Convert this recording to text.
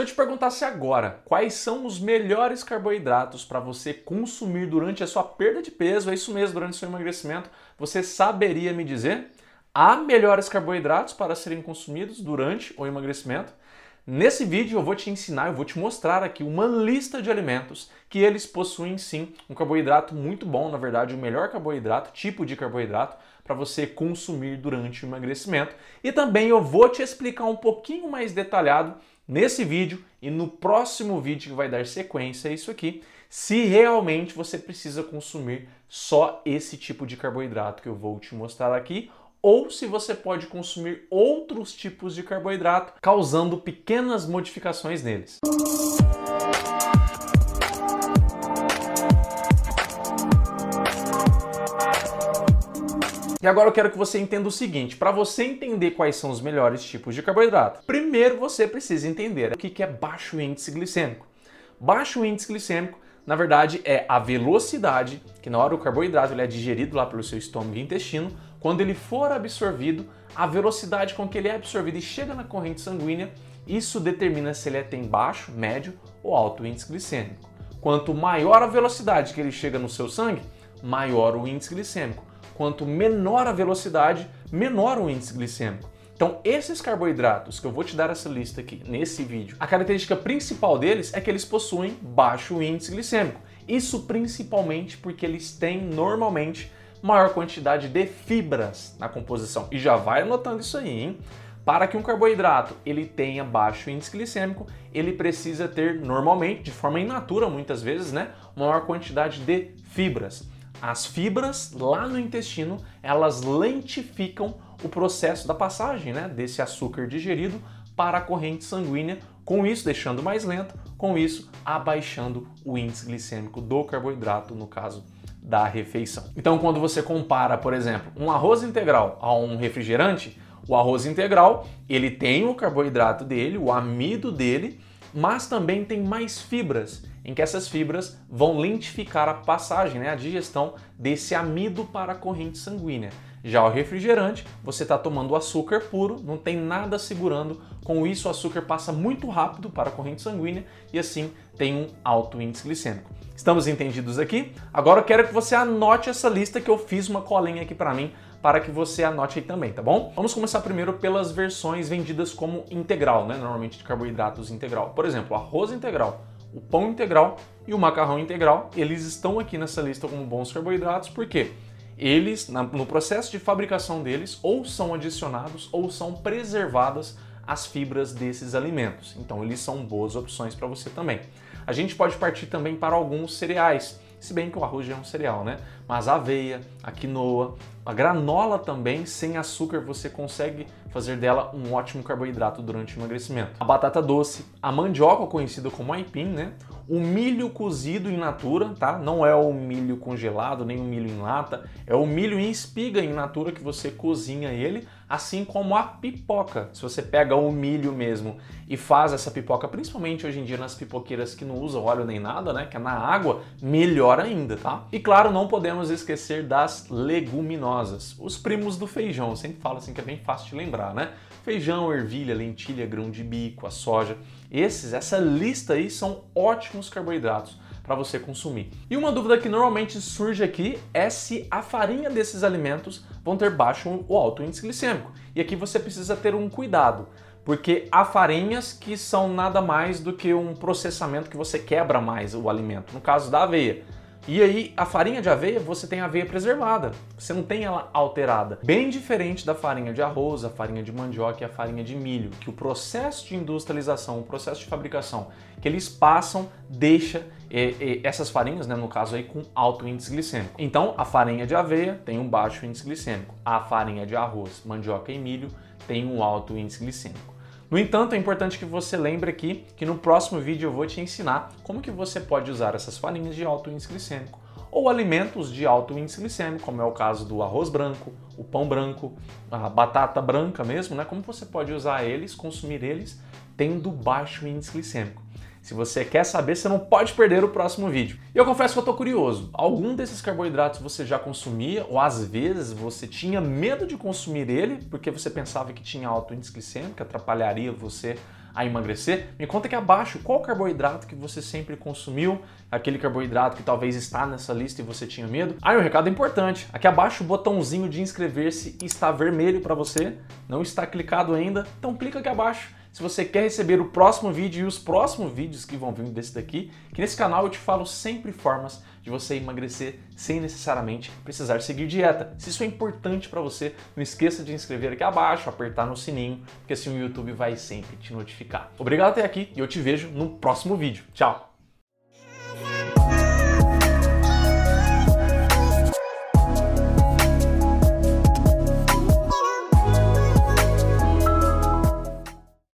Se eu te perguntasse agora quais são os melhores carboidratos para você consumir durante a sua perda de peso, é isso mesmo, durante o seu emagrecimento, você saberia me dizer? Há melhores carboidratos para serem consumidos durante o emagrecimento? Nesse vídeo eu vou te ensinar, eu vou te mostrar aqui uma lista de alimentos que eles possuem sim um carboidrato muito bom, na verdade o melhor carboidrato, tipo de carboidrato para você consumir durante o emagrecimento. E também eu vou te explicar um pouquinho mais detalhado nesse vídeo e no próximo vídeo que vai dar sequência a isso aqui, se realmente você precisa consumir só esse tipo de carboidrato que eu vou te mostrar aqui ou se você pode consumir outros tipos de carboidrato, causando pequenas modificações neles. E agora eu quero que você entenda o seguinte: para você entender quais são os melhores tipos de carboidrato, primeiro você precisa entender o que é baixo índice glicêmico. Baixo índice glicêmico, na verdade, é a velocidade que na hora o carboidrato ele é digerido lá pelo seu estômago e intestino, quando ele for absorvido, a velocidade com que ele é absorvido e chega na corrente sanguínea, isso determina se ele é, tem baixo, médio ou alto índice glicêmico. Quanto maior a velocidade que ele chega no seu sangue, maior o índice glicêmico. Quanto menor a velocidade, menor o índice glicêmico. Então, esses carboidratos que eu vou te dar essa lista aqui nesse vídeo, a característica principal deles é que eles possuem baixo índice glicêmico. Isso principalmente porque eles têm normalmente maior quantidade de fibras na composição. E já vai anotando isso aí, hein? Para que um carboidrato ele tenha baixo índice glicêmico, ele precisa ter normalmente, de forma inatura muitas vezes, né, maior quantidade de fibras. As fibras lá no intestino, elas lentificam o processo da passagem, né, desse açúcar digerido para a corrente sanguínea, com isso deixando mais lento, com isso abaixando o índice glicêmico do carboidrato, no caso da refeição. Então, quando você compara, por exemplo, um arroz integral a um refrigerante, o arroz integral, ele tem o carboidrato dele, o amido dele, mas também tem mais fibras, em que essas fibras vão lentificar a passagem, né, a digestão desse amido para a corrente sanguínea. Já o refrigerante, você está tomando açúcar puro, não tem nada segurando, com isso o açúcar passa muito rápido para a corrente sanguínea e assim tem um alto índice glicêmico. Estamos entendidos aqui? Agora eu quero que você anote essa lista que eu fiz uma colinha aqui para mim para que você anote aí também, tá bom? Vamos começar primeiro pelas versões vendidas como integral, né? Normalmente de carboidratos integral. Por exemplo, arroz integral, o pão integral e o macarrão integral, eles estão aqui nessa lista como bons carboidratos, por quê? Eles, no processo de fabricação deles, ou são adicionados ou são preservadas as fibras desses alimentos. Então, eles são boas opções para você também. A gente pode partir também para alguns cereais, se bem que o arroz já é um cereal, né? Mas a aveia, a quinoa, a granola também, sem açúcar, você consegue fazer dela um ótimo carboidrato durante o emagrecimento. A batata doce, a mandioca, conhecida como aipim, né? O milho cozido in natura, tá? Não é o milho congelado, nem o milho em lata, é o milho em espiga in natura que você cozinha ele, assim como a pipoca. Se você pega o milho mesmo e faz essa pipoca, principalmente hoje em dia nas pipoqueiras que não usam óleo nem nada, né? Que é na água, melhor ainda, tá? E claro, não podemos esquecer das leguminosas, os primos do feijão. Eu sempre falo assim que é bem fácil de lembrar, né? Feijão, ervilha, lentilha, grão de bico, a soja. Esses, essa lista aí são ótimos carboidratos para você consumir. E uma dúvida que normalmente surge aqui é se a farinha desses alimentos vão ter baixo ou alto índice glicêmico. E aqui você precisa ter um cuidado, porque há farinhas que são nada mais do que um processamento que você quebra mais o alimento. No caso da aveia, e aí, a farinha de aveia, você tem a aveia preservada, você não tem ela alterada. Bem diferente da farinha de arroz, a farinha de mandioca e a farinha de milho, que o processo de industrialização, o processo de fabricação que eles passam, deixa eh, eh, essas farinhas, né, no caso aí, com alto índice glicêmico. Então, a farinha de aveia tem um baixo índice glicêmico, a farinha de arroz, mandioca e milho tem um alto índice glicêmico. No entanto, é importante que você lembre aqui que no próximo vídeo eu vou te ensinar como que você pode usar essas farinhas de alto índice glicêmico ou alimentos de alto índice glicêmico, como é o caso do arroz branco, o pão branco, a batata branca mesmo, né? Como você pode usar eles, consumir eles tendo baixo índice glicêmico. Se você quer saber, você não pode perder o próximo vídeo. E eu confesso que eu tô curioso. Algum desses carboidratos você já consumia ou às vezes você tinha medo de consumir ele porque você pensava que tinha alto índice glicêmico, atrapalharia você a emagrecer? Me conta aqui abaixo qual carboidrato que você sempre consumiu, aquele carboidrato que talvez está nessa lista e você tinha medo. Ah, e um recado importante, aqui abaixo o botãozinho de inscrever-se está vermelho para você, não está clicado ainda, então clica aqui abaixo se você quer receber o próximo vídeo e os próximos vídeos que vão vir desse daqui, que nesse canal eu te falo sempre formas de você emagrecer sem necessariamente precisar seguir dieta. Se isso é importante para você, não esqueça de inscrever aqui abaixo, apertar no sininho, porque assim o YouTube vai sempre te notificar. Obrigado até aqui e eu te vejo no próximo vídeo. Tchau!